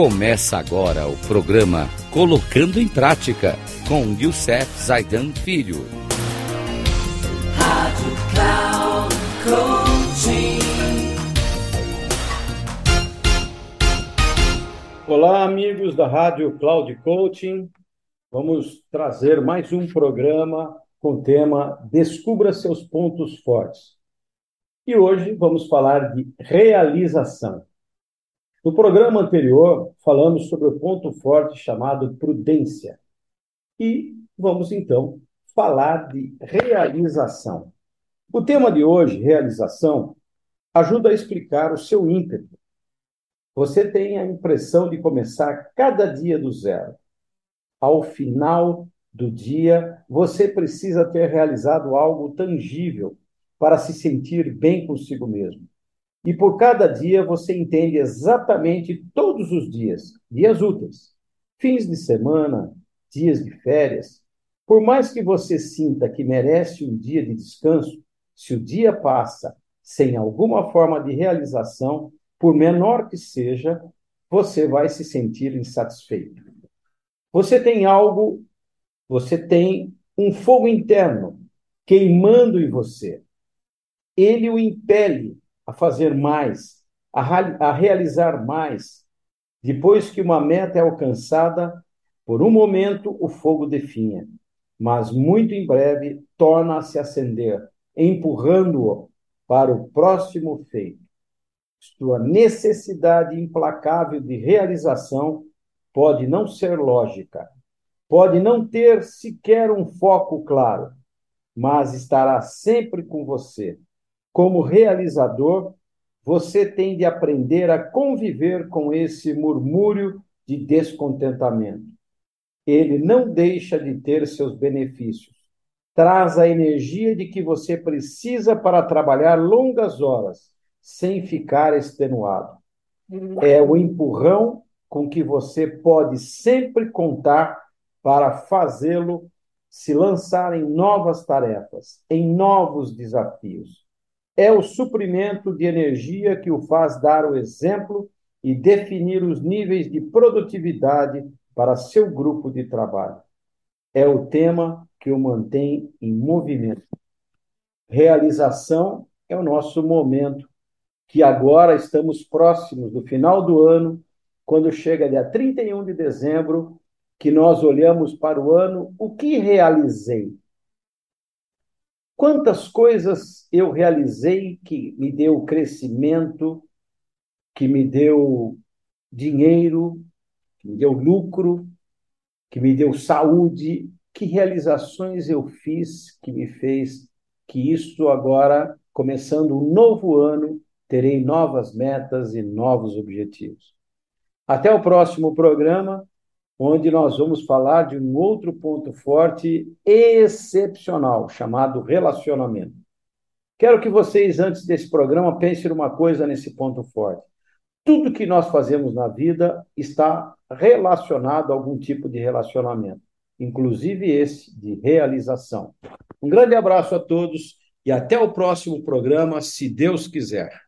Começa agora o programa Colocando em Prática com Youssef Zaidan Filho. Rádio Cloud Coaching. Olá, amigos da Rádio Cloud Coaching. Vamos trazer mais um programa com o tema Descubra seus pontos fortes. E hoje vamos falar de realização. No programa anterior, falamos sobre o ponto forte chamado prudência. E vamos então falar de realização. O tema de hoje, realização, ajuda a explicar o seu ímpeto. Você tem a impressão de começar cada dia do zero. Ao final do dia, você precisa ter realizado algo tangível para se sentir bem consigo mesmo. E por cada dia você entende exatamente todos os dias, dias úteis, fins de semana, dias de férias. Por mais que você sinta que merece um dia de descanso, se o dia passa sem alguma forma de realização, por menor que seja, você vai se sentir insatisfeito. Você tem algo, você tem um fogo interno queimando em você. Ele o impele a fazer mais, a, a realizar mais. Depois que uma meta é alcançada, por um momento o fogo definha, mas muito em breve torna a se acender, empurrando-o para o próximo feito. Sua necessidade implacável de realização pode não ser lógica, pode não ter sequer um foco claro, mas estará sempre com você, como realizador, você tem de aprender a conviver com esse murmúrio de descontentamento. Ele não deixa de ter seus benefícios. Traz a energia de que você precisa para trabalhar longas horas, sem ficar extenuado. É o empurrão com que você pode sempre contar para fazê-lo se lançar em novas tarefas, em novos desafios é o suprimento de energia que o faz dar o exemplo e definir os níveis de produtividade para seu grupo de trabalho. É o tema que o mantém em movimento. Realização é o nosso momento, que agora estamos próximos do final do ano, quando chega dia 31 de dezembro, que nós olhamos para o ano, o que realizei? Quantas coisas eu realizei que me deu crescimento, que me deu dinheiro, que me deu lucro, que me deu saúde, que realizações eu fiz que me fez que isso agora, começando um novo ano, terei novas metas e novos objetivos. Até o próximo programa onde nós vamos falar de um outro ponto forte excepcional, chamado relacionamento. Quero que vocês, antes desse programa, pensem numa coisa nesse ponto forte. Tudo que nós fazemos na vida está relacionado a algum tipo de relacionamento, inclusive esse de realização. Um grande abraço a todos e até o próximo programa, se Deus quiser.